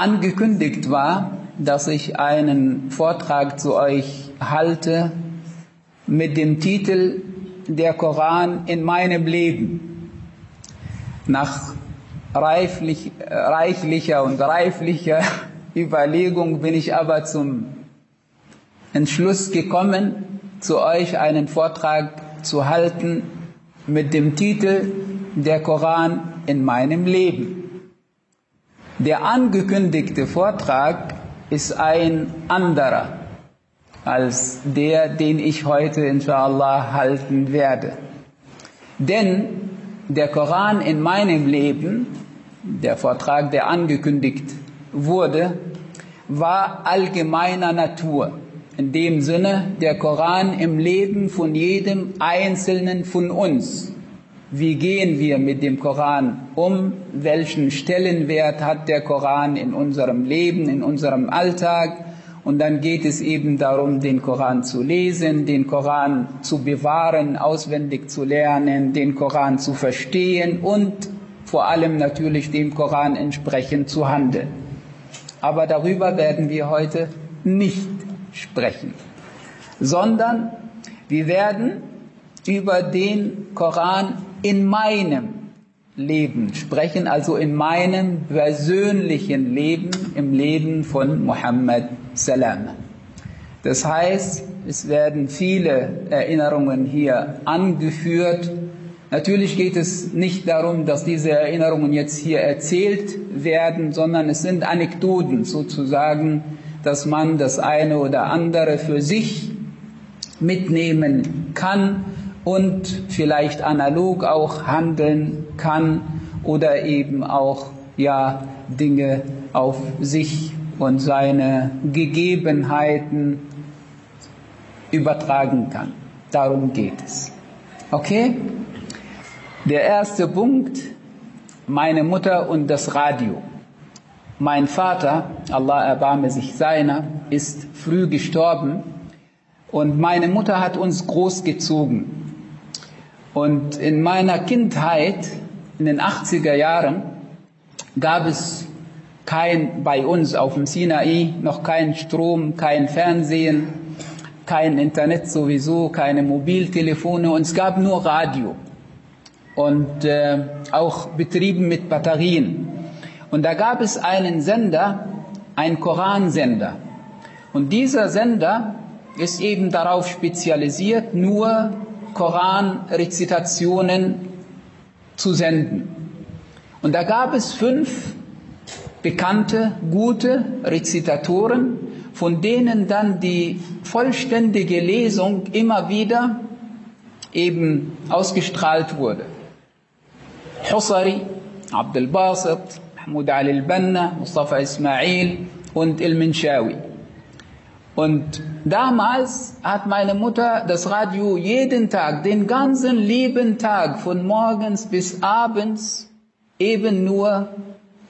angekündigt war, dass ich einen Vortrag zu euch halte mit dem Titel Der Koran in meinem Leben. Nach reiflich, reichlicher und reiflicher Überlegung bin ich aber zum Entschluss gekommen, zu euch einen Vortrag zu halten mit dem Titel Der Koran in meinem Leben. Der angekündigte Vortrag ist ein anderer als der, den ich heute inshallah halten werde. Denn der Koran in meinem Leben, der Vortrag, der angekündigt wurde, war allgemeiner Natur. In dem Sinne, der Koran im Leben von jedem Einzelnen von uns. Wie gehen wir mit dem Koran um? Welchen Stellenwert hat der Koran in unserem Leben, in unserem Alltag? Und dann geht es eben darum, den Koran zu lesen, den Koran zu bewahren, auswendig zu lernen, den Koran zu verstehen und vor allem natürlich dem Koran entsprechend zu handeln. Aber darüber werden wir heute nicht sprechen, sondern wir werden über den Koran in meinem Leben sprechen, also in meinem persönlichen Leben, im Leben von Muhammad Salam. Das heißt, es werden viele Erinnerungen hier angeführt. Natürlich geht es nicht darum, dass diese Erinnerungen jetzt hier erzählt werden, sondern es sind Anekdoten sozusagen, dass man das eine oder andere für sich mitnehmen kann und vielleicht analog auch handeln kann oder eben auch ja Dinge auf sich und seine Gegebenheiten übertragen kann. Darum geht es. Okay? Der erste Punkt, meine Mutter und das Radio. Mein Vater, Allah erbarme sich seiner, ist früh gestorben und meine Mutter hat uns großgezogen. Und in meiner Kindheit, in den 80er Jahren, gab es kein, bei uns auf dem Sinai noch kein Strom, kein Fernsehen, kein Internet sowieso, keine Mobiltelefone und es gab nur Radio und äh, auch betrieben mit Batterien. Und da gab es einen Sender, einen Koransender. Und dieser Sender ist eben darauf spezialisiert, nur Koranrezitationen zu senden. Und da gab es fünf bekannte, gute Rezitatoren, von denen dann die vollständige Lesung immer wieder eben ausgestrahlt wurde. Husari, Abdel Basit, Mahmoud Ali al-Banna, Mustafa Ismail und Il-Minshawi. Und damals hat meine Mutter das Radio jeden Tag, den ganzen lieben Tag, von morgens bis abends, eben nur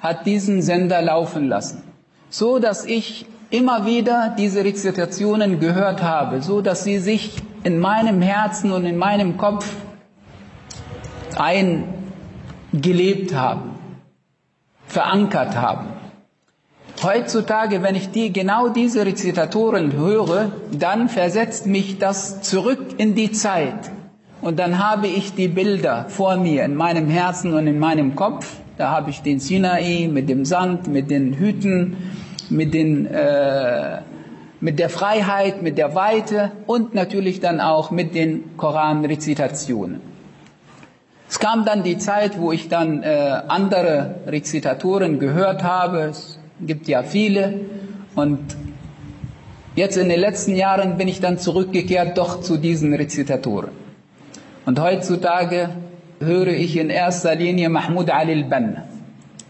hat diesen Sender laufen lassen. So dass ich immer wieder diese Rezitationen gehört habe, so dass sie sich in meinem Herzen und in meinem Kopf eingelebt haben, verankert haben. Heutzutage, wenn ich die, genau diese Rezitatoren höre, dann versetzt mich das zurück in die Zeit. Und dann habe ich die Bilder vor mir, in meinem Herzen und in meinem Kopf. Da habe ich den Sinai mit dem Sand, mit den Hüten, mit, den, äh, mit der Freiheit, mit der Weite und natürlich dann auch mit den Koranrezitationen. Es kam dann die Zeit, wo ich dann äh, andere Rezitatoren gehört habe. Gibt ja viele. Und jetzt in den letzten Jahren bin ich dann zurückgekehrt doch zu diesen Rezitatoren. Und heutzutage höre ich in erster Linie Mahmoud Ali al-Banna.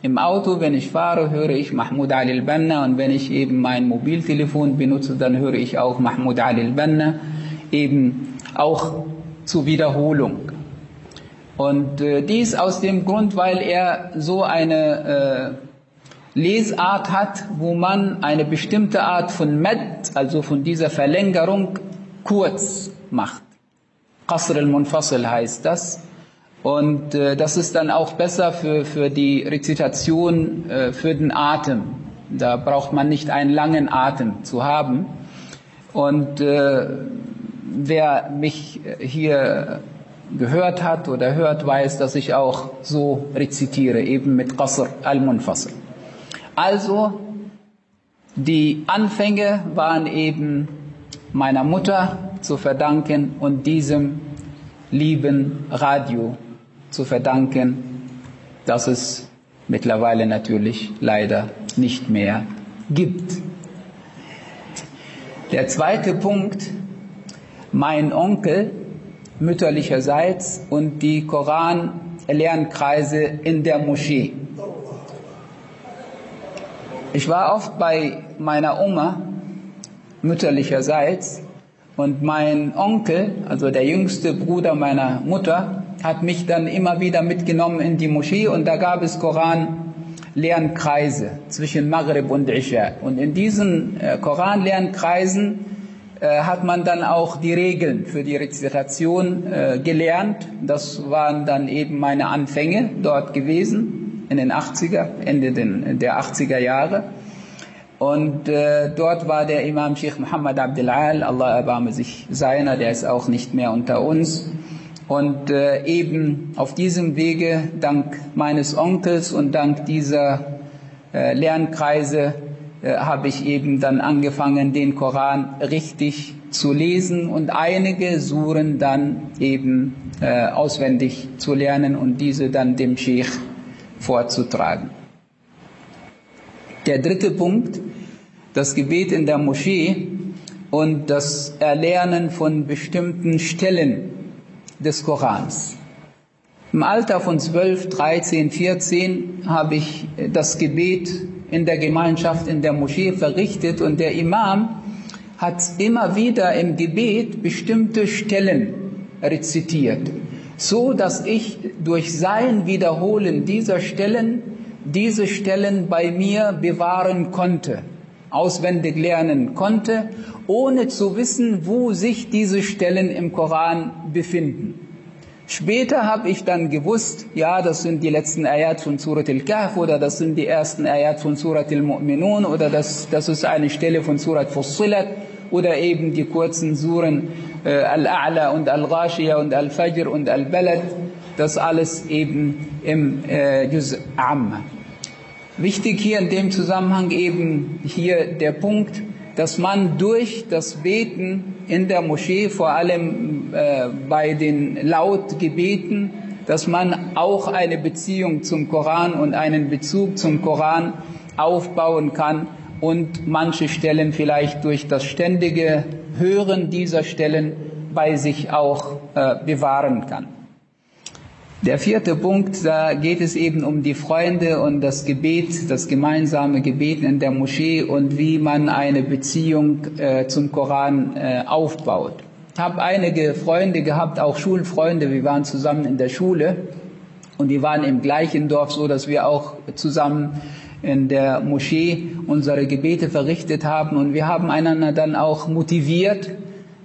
Im Auto, wenn ich fahre, höre ich Mahmoud Ali al-Banna und wenn ich eben mein Mobiltelefon benutze, dann höre ich auch Mahmoud Ali al-Banna, eben auch zur Wiederholung. Und äh, dies aus dem Grund, weil er so eine äh, Lesart hat, wo man eine bestimmte Art von Med, also von dieser Verlängerung, kurz macht. Qasr al-Munfasil heißt das. Und äh, das ist dann auch besser für, für die Rezitation, äh, für den Atem. Da braucht man nicht einen langen Atem zu haben. Und äh, wer mich hier gehört hat oder hört, weiß, dass ich auch so rezitiere, eben mit Qasr al-Munfasl. Also, die Anfänge waren eben meiner Mutter zu verdanken und diesem lieben Radio zu verdanken, das es mittlerweile natürlich leider nicht mehr gibt. Der zweite Punkt, mein Onkel mütterlicherseits und die Koran-Lernkreise in der Moschee. Ich war oft bei meiner Oma mütterlicherseits und mein Onkel, also der jüngste Bruder meiner Mutter, hat mich dann immer wieder mitgenommen in die Moschee und da gab es Koran-Lernkreise zwischen Maghrib und Isha. Und in diesen äh, Koran-Lernkreisen äh, hat man dann auch die Regeln für die Rezitation äh, gelernt. Das waren dann eben meine Anfänge dort gewesen in den 80er, Ende der 80er Jahre. Und äh, dort war der Imam Sheikh Muhammad Abdel Al, Allah erbarme sich seiner, der ist auch nicht mehr unter uns. Und äh, eben auf diesem Wege, dank meines Onkels und dank dieser äh, Lernkreise, äh, habe ich eben dann angefangen, den Koran richtig zu lesen und einige Suren dann eben äh, auswendig zu lernen und diese dann dem Sheikh vorzutragen. Der dritte Punkt, das Gebet in der Moschee und das Erlernen von bestimmten Stellen des Korans. Im Alter von 12, 13, 14 habe ich das Gebet in der Gemeinschaft in der Moschee verrichtet und der Imam hat immer wieder im Gebet bestimmte Stellen rezitiert, so dass ich durch sein Wiederholen dieser Stellen diese Stellen bei mir bewahren konnte, auswendig lernen konnte, ohne zu wissen, wo sich diese Stellen im Koran befinden. Später habe ich dann gewusst, ja, das sind die letzten Ayat von Surat al-Kahf oder das sind die ersten Ayat von Surat al-Mu'minun oder das, das ist eine Stelle von Surat Fussilat oder eben die kurzen Suren Al-A'la und Al-Ghashiyah und Al-Fajr und Al-Balad, das alles eben im äh, Juz Amma. Wichtig hier in dem Zusammenhang eben hier der Punkt, dass man durch das Beten in der Moschee, vor allem äh, bei den Lautgebeten, dass man auch eine Beziehung zum Koran und einen Bezug zum Koran aufbauen kann und manche Stellen vielleicht durch das ständige Hören dieser Stellen bei sich auch äh, bewahren kann. Der vierte Punkt, da geht es eben um die Freunde und das Gebet, das gemeinsame Gebet in der Moschee und wie man eine Beziehung äh, zum Koran äh, aufbaut. Ich habe einige Freunde gehabt, auch Schulfreunde, wir waren zusammen in der Schule und wir waren im gleichen Dorf, so dass wir auch zusammen in der Moschee unsere Gebete verrichtet haben und wir haben einander dann auch motiviert,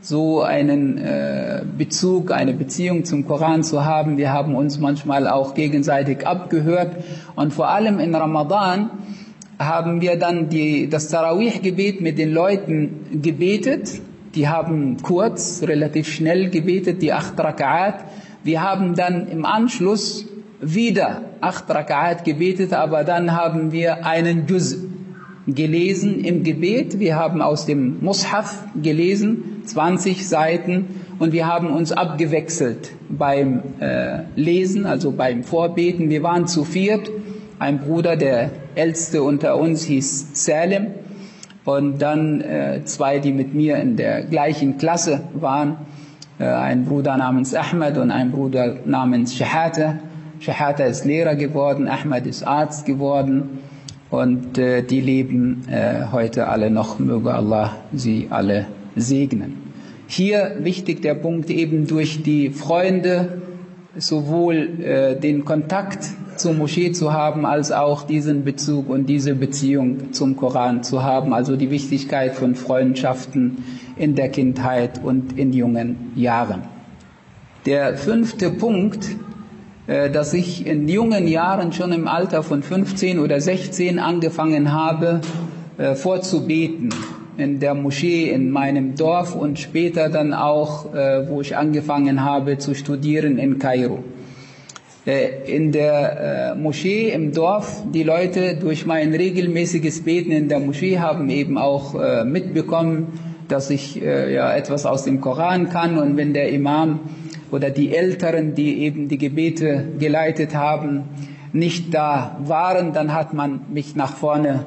so einen äh, Bezug, eine Beziehung zum Koran zu haben. Wir haben uns manchmal auch gegenseitig abgehört und vor allem in Ramadan haben wir dann die, das Tarawih-Gebet mit den Leuten gebetet. Die haben kurz, relativ schnell gebetet, die acht Raka'at. Wir haben dann im Anschluss wieder acht Raka'at gebetet, aber dann haben wir einen Juz gelesen im Gebet. Wir haben aus dem Mushaf gelesen, 20 Seiten, und wir haben uns abgewechselt beim äh, Lesen, also beim Vorbeten. Wir waren zu viert. Ein Bruder, der älteste unter uns, hieß Salem. Und dann äh, zwei, die mit mir in der gleichen Klasse waren. Äh, ein Bruder namens Ahmed und ein Bruder namens Shahata. Shahata ist Lehrer geworden, Ahmed ist Arzt geworden und äh, die leben äh, heute alle noch, möge Allah sie alle segnen. Hier wichtig der Punkt eben durch die Freunde sowohl äh, den Kontakt zur Moschee zu haben, als auch diesen Bezug und diese Beziehung zum Koran zu haben, also die Wichtigkeit von Freundschaften in der Kindheit und in jungen Jahren. Der fünfte Punkt dass ich in jungen Jahren schon im Alter von 15 oder 16 angefangen habe, äh, vorzubeten in der Moschee in meinem Dorf und später dann auch, äh, wo ich angefangen habe zu studieren in Kairo. In der Moschee im Dorf, die Leute durch mein regelmäßiges Beten in der Moschee haben eben auch mitbekommen, dass ich ja etwas aus dem Koran kann und wenn der Imam oder die Älteren, die eben die Gebete geleitet haben, nicht da waren, dann hat man mich nach vorne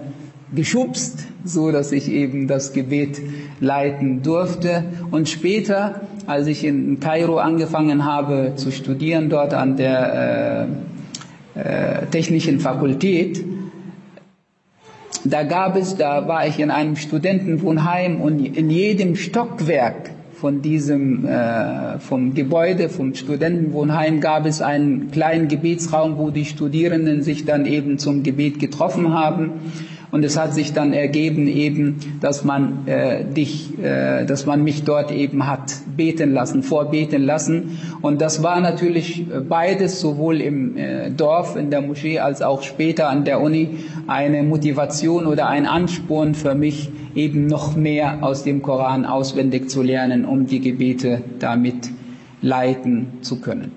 geschubst, so dass ich eben das Gebet leiten durfte. Und später, als ich in Kairo angefangen habe zu studieren, dort an der äh, äh, Technischen Fakultät, da gab es, da war ich in einem Studentenwohnheim und in jedem Stockwerk von diesem äh, vom Gebäude, vom Studentenwohnheim gab es einen kleinen Gebetsraum, wo die Studierenden sich dann eben zum Gebet getroffen haben. Und es hat sich dann ergeben eben, dass man äh, dich, äh, dass man mich dort eben hat beten lassen, vorbeten lassen. Und das war natürlich beides, sowohl im äh, Dorf, in der Moschee, als auch später an der Uni, eine Motivation oder ein Ansporn für mich, eben noch mehr aus dem Koran auswendig zu lernen, um die Gebete damit leiten zu können.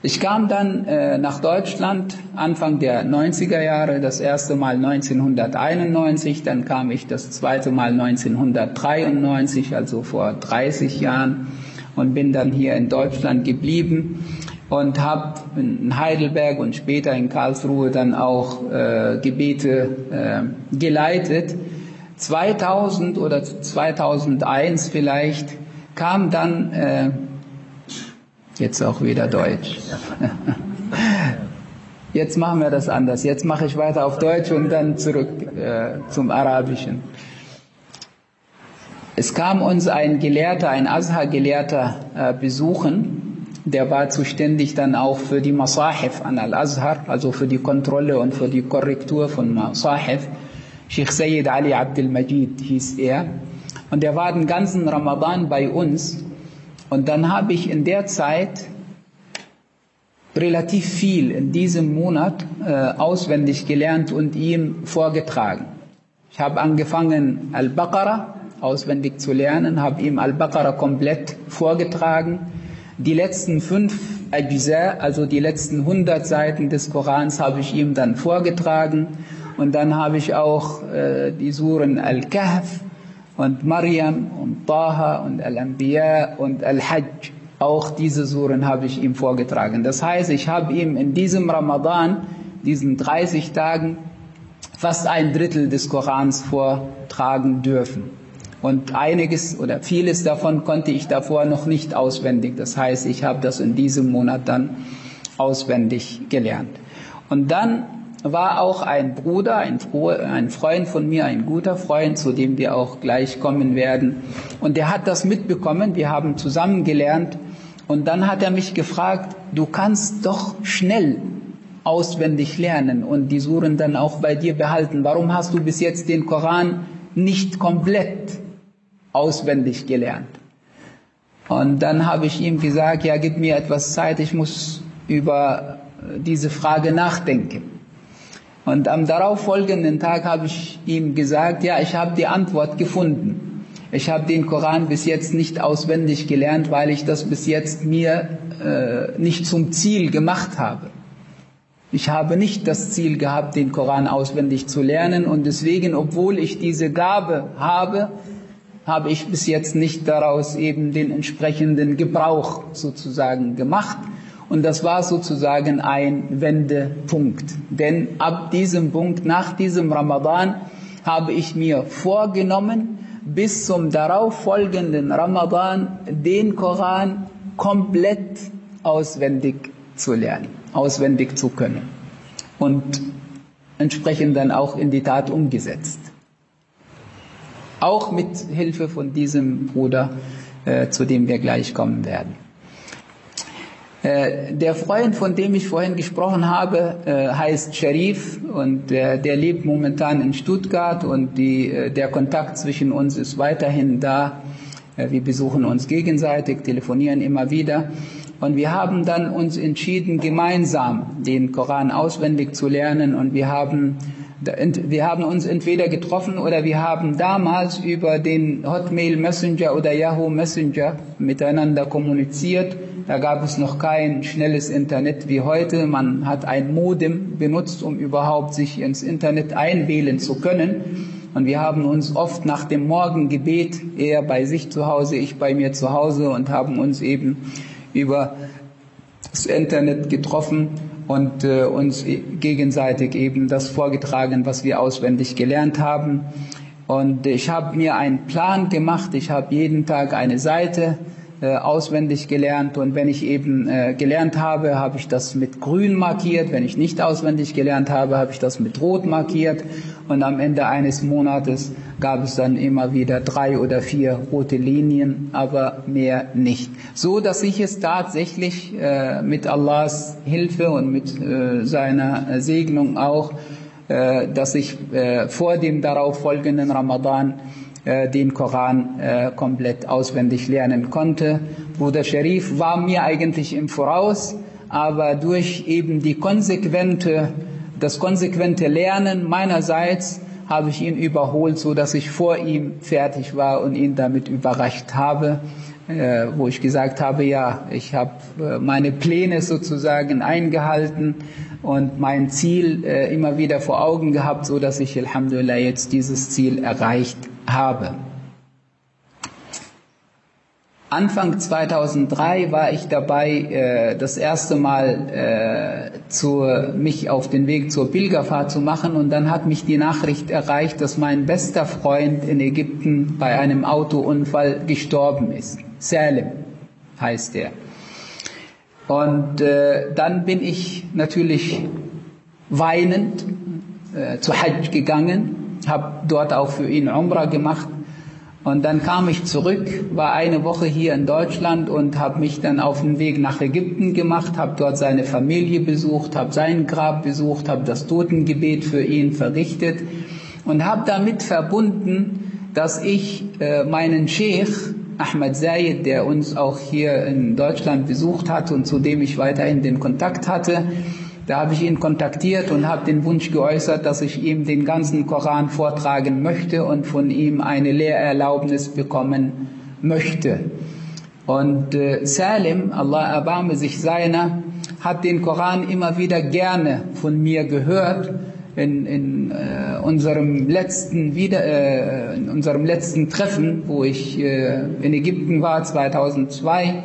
Ich kam dann äh, nach Deutschland Anfang der 90er Jahre, das erste Mal 1991, dann kam ich das zweite Mal 1993, also vor 30 Jahren, und bin dann hier in Deutschland geblieben und habe in Heidelberg und später in Karlsruhe dann auch äh, Gebete äh, geleitet. 2000 oder 2001 vielleicht kam dann äh, Jetzt auch wieder Deutsch. Jetzt machen wir das anders. Jetzt mache ich weiter auf Deutsch und dann zurück äh, zum Arabischen. Es kam uns ein Gelehrter, ein Azhar-Gelehrter äh, besuchen. Der war zuständig dann auch für die Masahif an Al-Azhar, also für die Kontrolle und für die Korrektur von Masahif. Sheikh Sayyid Ali Abdul Majid hieß er. Und er war den ganzen Ramadan bei uns und dann habe ich in der Zeit relativ viel in diesem Monat äh, auswendig gelernt und ihm vorgetragen. Ich habe angefangen, Al-Baqarah auswendig zu lernen, habe ihm Al-Baqarah komplett vorgetragen. Die letzten fünf Ajza, also die letzten 100 Seiten des Korans, habe ich ihm dann vorgetragen. Und dann habe ich auch äh, die Suren Al-Kahf, und Maryam und Taha und Al-Anbiya und Al-Hajj. Auch diese Suren habe ich ihm vorgetragen. Das heißt, ich habe ihm in diesem Ramadan, diesen 30 Tagen, fast ein Drittel des Korans vortragen dürfen. Und einiges oder vieles davon konnte ich davor noch nicht auswendig. Das heißt, ich habe das in diesem Monat dann auswendig gelernt. Und dann war auch ein Bruder, ein, ein Freund von mir, ein guter Freund, zu dem wir auch gleich kommen werden. Und der hat das mitbekommen, wir haben zusammen gelernt. Und dann hat er mich gefragt, du kannst doch schnell auswendig lernen und die Suren dann auch bei dir behalten. Warum hast du bis jetzt den Koran nicht komplett auswendig gelernt? Und dann habe ich ihm gesagt, ja, gib mir etwas Zeit, ich muss über diese Frage nachdenken. Und am darauffolgenden Tag habe ich ihm gesagt, ja, ich habe die Antwort gefunden. Ich habe den Koran bis jetzt nicht auswendig gelernt, weil ich das bis jetzt mir äh, nicht zum Ziel gemacht habe. Ich habe nicht das Ziel gehabt, den Koran auswendig zu lernen und deswegen, obwohl ich diese Gabe habe, habe ich bis jetzt nicht daraus eben den entsprechenden Gebrauch sozusagen gemacht. Und das war sozusagen ein Wendepunkt. Denn ab diesem Punkt, nach diesem Ramadan, habe ich mir vorgenommen, bis zum darauffolgenden Ramadan den Koran komplett auswendig zu lernen, auswendig zu können. Und entsprechend dann auch in die Tat umgesetzt. Auch mit Hilfe von diesem Bruder, äh, zu dem wir gleich kommen werden. Äh, der Freund, von dem ich vorhin gesprochen habe, äh, heißt Sharif und der, der lebt momentan in Stuttgart und die, äh, der Kontakt zwischen uns ist weiterhin da. Wir besuchen uns gegenseitig, telefonieren immer wieder. Und wir haben dann uns entschieden, gemeinsam den Koran auswendig zu lernen. Und wir haben, wir haben uns entweder getroffen oder wir haben damals über den Hotmail Messenger oder Yahoo Messenger miteinander kommuniziert. Da gab es noch kein schnelles Internet wie heute. Man hat ein Modem benutzt, um überhaupt sich ins Internet einwählen zu können. Und wir haben uns oft nach dem Morgengebet, er bei sich zu Hause, ich bei mir zu Hause und haben uns eben über das Internet getroffen und äh, uns gegenseitig eben das vorgetragen, was wir auswendig gelernt haben. Und ich habe mir einen Plan gemacht. Ich habe jeden Tag eine Seite äh, auswendig gelernt. Und wenn ich eben äh, gelernt habe, habe ich das mit grün markiert, wenn ich nicht auswendig gelernt habe, habe ich das mit rot markiert. Und am Ende eines Monates gab es dann immer wieder drei oder vier rote Linien, aber mehr nicht. So, dass ich es tatsächlich äh, mit Allahs Hilfe und mit seiner Segnung auch, dass ich vor dem darauf folgenden Ramadan äh, den Koran äh, komplett auswendig lernen konnte. Bruder Sharif war mir eigentlich im Voraus, aber durch eben die konsequente, das konsequente Lernen meinerseits habe ich ihn überholt, so dass ich vor ihm fertig war und ihn damit überrascht habe, äh, wo ich gesagt habe, ja, ich habe meine Pläne sozusagen eingehalten und mein Ziel immer wieder vor Augen gehabt, so dass ich Alhamdulillah jetzt dieses Ziel erreicht habe. Anfang 2003 war ich dabei, äh, das erste Mal äh, mich auf den Weg zur Pilgerfahrt zu machen und dann hat mich die Nachricht erreicht, dass mein bester Freund in Ägypten bei einem Autounfall gestorben ist. Salim heißt er. Und äh, dann bin ich natürlich weinend zu Hajj gegangen, habe dort auch für ihn Umrah gemacht. Und dann kam ich zurück, war eine Woche hier in Deutschland und habe mich dann auf den Weg nach Ägypten gemacht, habe dort seine Familie besucht, habe sein Grab besucht, habe das Totengebet für ihn verrichtet und habe damit verbunden, dass ich äh, meinen Sheikh Ahmed Zayed, der uns auch hier in Deutschland besucht hat und zu dem ich weiterhin den Kontakt hatte. Da habe ich ihn kontaktiert und habe den Wunsch geäußert, dass ich ihm den ganzen Koran vortragen möchte und von ihm eine Lehrerlaubnis bekommen möchte. Und äh, Salim, Allah erbarme sich seiner, hat den Koran immer wieder gerne von mir gehört in, in äh, unserem letzten wieder äh, in unserem letzten Treffen, wo ich äh, in Ägypten war 2002,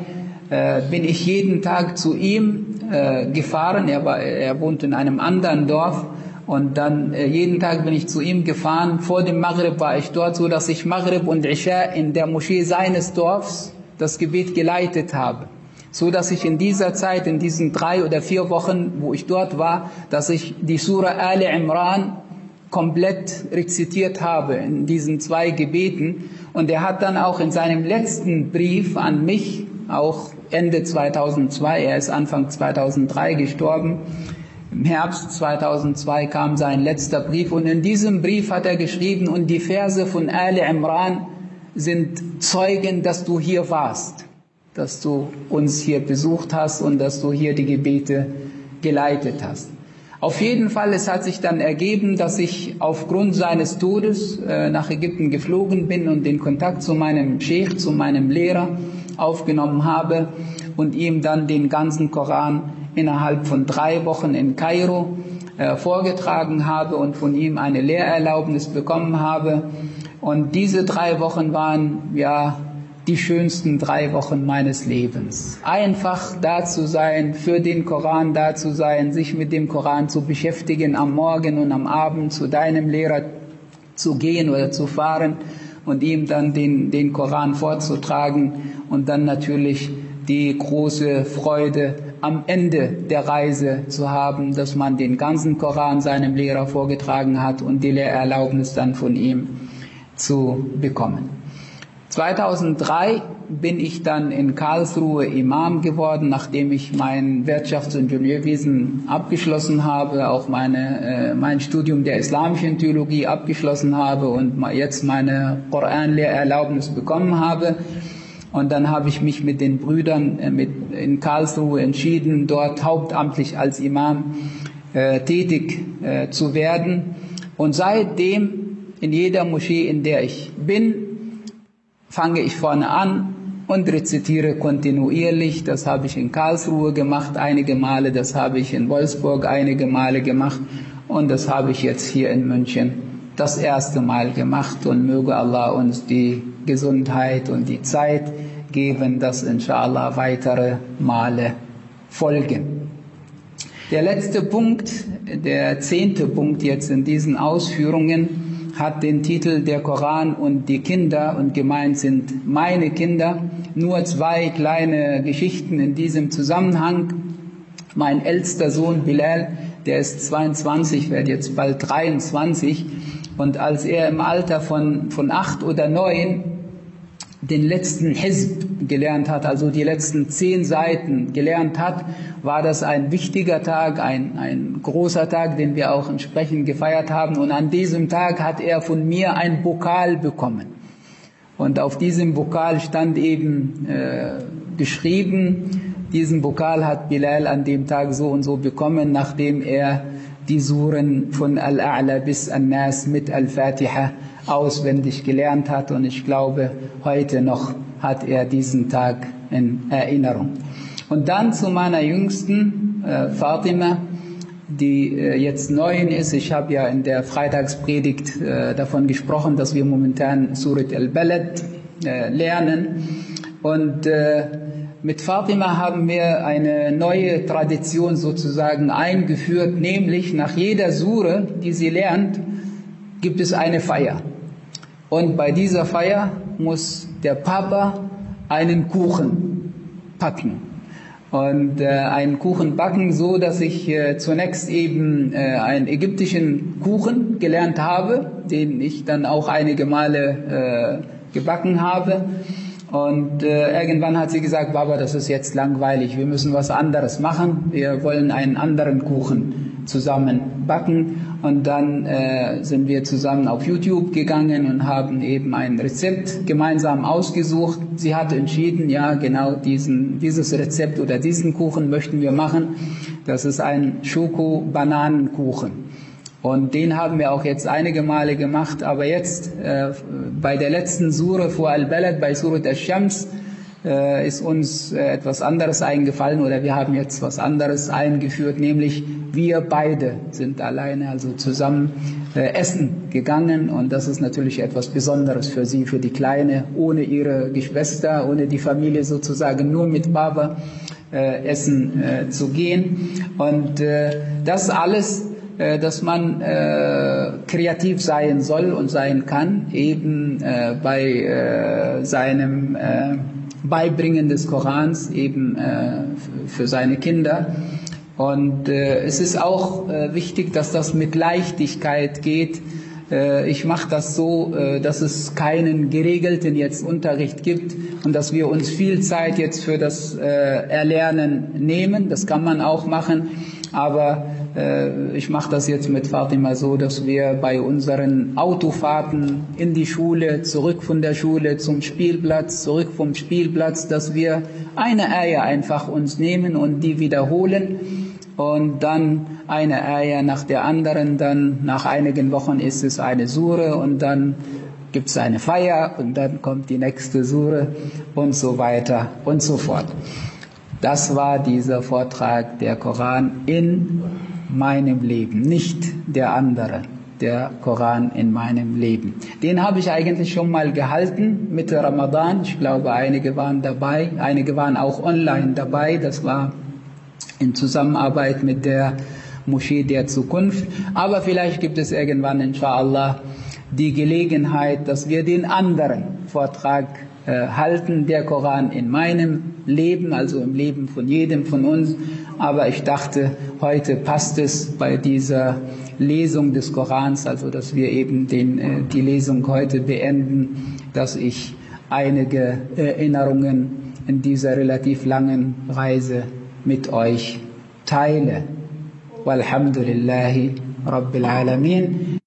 äh, bin ich jeden Tag zu ihm äh, gefahren. Er war er wohnt in einem anderen Dorf und dann äh, jeden Tag bin ich zu ihm gefahren. Vor dem Maghrib war ich dort, so dass ich Maghrib und Isha in der Moschee seines Dorfs das Gebet geleitet habe so dass ich in dieser Zeit, in diesen drei oder vier Wochen, wo ich dort war, dass ich die Surah Ali Imran komplett rezitiert habe in diesen zwei Gebeten. Und er hat dann auch in seinem letzten Brief an mich, auch Ende 2002, er ist Anfang 2003 gestorben, im Herbst 2002 kam sein letzter Brief und in diesem Brief hat er geschrieben, und die Verse von Ali Imran sind Zeugen, dass du hier warst dass du uns hier besucht hast und dass du hier die Gebete geleitet hast. Auf jeden Fall, es hat sich dann ergeben, dass ich aufgrund seines Todes äh, nach Ägypten geflogen bin und den Kontakt zu meinem Sheikh, zu meinem Lehrer aufgenommen habe und ihm dann den ganzen Koran innerhalb von drei Wochen in Kairo äh, vorgetragen habe und von ihm eine Lehrerlaubnis bekommen habe. Und diese drei Wochen waren ja die schönsten drei Wochen meines Lebens. Einfach da zu sein, für den Koran da zu sein, sich mit dem Koran zu beschäftigen, am Morgen und am Abend zu deinem Lehrer zu gehen oder zu fahren und ihm dann den, den Koran vorzutragen und dann natürlich die große Freude am Ende der Reise zu haben, dass man den ganzen Koran seinem Lehrer vorgetragen hat und die Lehrerlaubnis dann von ihm zu bekommen. 2003 bin ich dann in Karlsruhe Imam geworden, nachdem ich mein Wirtschaftsingenieurwesen abgeschlossen habe, auch meine, äh, mein Studium der islamischen Theologie abgeschlossen habe und jetzt meine Koranlehrerlaubnis bekommen habe. Und dann habe ich mich mit den Brüdern äh, mit, in Karlsruhe entschieden, dort hauptamtlich als Imam äh, tätig äh, zu werden. Und seitdem in jeder Moschee, in der ich bin, fange ich vorne an und rezitiere kontinuierlich. Das habe ich in Karlsruhe gemacht einige Male, das habe ich in Wolfsburg einige Male gemacht und das habe ich jetzt hier in München das erste Mal gemacht und möge Allah uns die Gesundheit und die Zeit geben, dass inshallah weitere Male folgen. Der letzte Punkt, der zehnte Punkt jetzt in diesen Ausführungen hat den Titel Der Koran und die Kinder und gemeint sind meine Kinder. Nur zwei kleine Geschichten in diesem Zusammenhang. Mein ältester Sohn Bilal, der ist 22, wird jetzt bald 23 und als er im Alter von, von acht oder neun den letzten Hizb gelernt hat, also die letzten zehn Seiten gelernt hat, war das ein wichtiger Tag, ein, ein großer Tag, den wir auch entsprechend gefeiert haben. Und an diesem Tag hat er von mir ein Pokal bekommen. Und auf diesem Pokal stand eben äh, geschrieben, diesen Pokal hat Bilal an dem Tag so und so bekommen, nachdem er die Suren von Al-A'la bis An-Nas mit Al-Fatiha auswendig gelernt hat und ich glaube, heute noch hat er diesen Tag in Erinnerung. Und dann zu meiner jüngsten äh, Fatima, die äh, jetzt neun ist. Ich habe ja in der Freitagspredigt äh, davon gesprochen, dass wir momentan Surat al-Balad äh, lernen. Und äh, mit Fatima haben wir eine neue Tradition sozusagen eingeführt, nämlich nach jeder Sure, die sie lernt, gibt es eine Feier. Und bei dieser Feier muss der Papa einen Kuchen packen. Und äh, einen Kuchen backen, so dass ich äh, zunächst eben äh, einen ägyptischen Kuchen gelernt habe, den ich dann auch einige Male äh, gebacken habe. Und äh, irgendwann hat sie gesagt, Baba, das ist jetzt langweilig, wir müssen was anderes machen, wir wollen einen anderen Kuchen zusammen backen. Und dann äh, sind wir zusammen auf YouTube gegangen und haben eben ein Rezept gemeinsam ausgesucht. Sie hat entschieden, ja, genau diesen, dieses Rezept oder diesen Kuchen möchten wir machen. Das ist ein Schoko-Bananenkuchen. Und den haben wir auch jetzt einige Male gemacht, aber jetzt äh, bei der letzten Sure vor Al-Balad, bei Surat Al-Shams, äh, ist uns äh, etwas anderes eingefallen oder wir haben jetzt was anderes eingeführt, nämlich wir beide sind alleine, also zusammen äh, essen gegangen. Und das ist natürlich etwas Besonderes für sie, für die Kleine, ohne ihre Geschwister, ohne die Familie sozusagen, nur mit Baba äh, essen äh, zu gehen. Und äh, das alles äh, dass man äh, kreativ sein soll und sein kann, eben äh, bei äh, seinem äh, Beibringen des Korans eben äh, für seine Kinder. Und äh, es ist auch äh, wichtig, dass das mit Leichtigkeit geht. Ich mache das so, dass es keinen geregelten jetzt Unterricht gibt und dass wir uns viel Zeit jetzt für das Erlernen nehmen. Das kann man auch machen, aber äh, ich mache das jetzt mit Fatima so, dass wir bei unseren Autofahrten in die Schule, zurück von der Schule zum Spielplatz, zurück vom Spielplatz, dass wir eine Eier einfach uns nehmen und die wiederholen und dann eine Eier nach der anderen, dann nach einigen Wochen ist es eine Sure und dann gibt es eine Feier und dann kommt die nächste Sure und so weiter und so fort. Das war dieser Vortrag der Koran in meinem Leben, nicht der andere, der Koran in meinem Leben. Den habe ich eigentlich schon mal gehalten Mitte Ramadan. Ich glaube, einige waren dabei, einige waren auch online dabei. Das war in Zusammenarbeit mit der Moschee der Zukunft. Aber vielleicht gibt es irgendwann, inshallah, die Gelegenheit, dass wir den anderen Vortrag äh, halten, der Koran in meinem Leben, also im Leben von jedem von uns. Aber ich dachte, heute passt es bei dieser Lesung des Korans, also dass wir eben den, äh, die Lesung heute beenden, dass ich einige Erinnerungen in dieser relativ langen Reise mit euch teile. Walhamdulillahi Rabbil Alamin.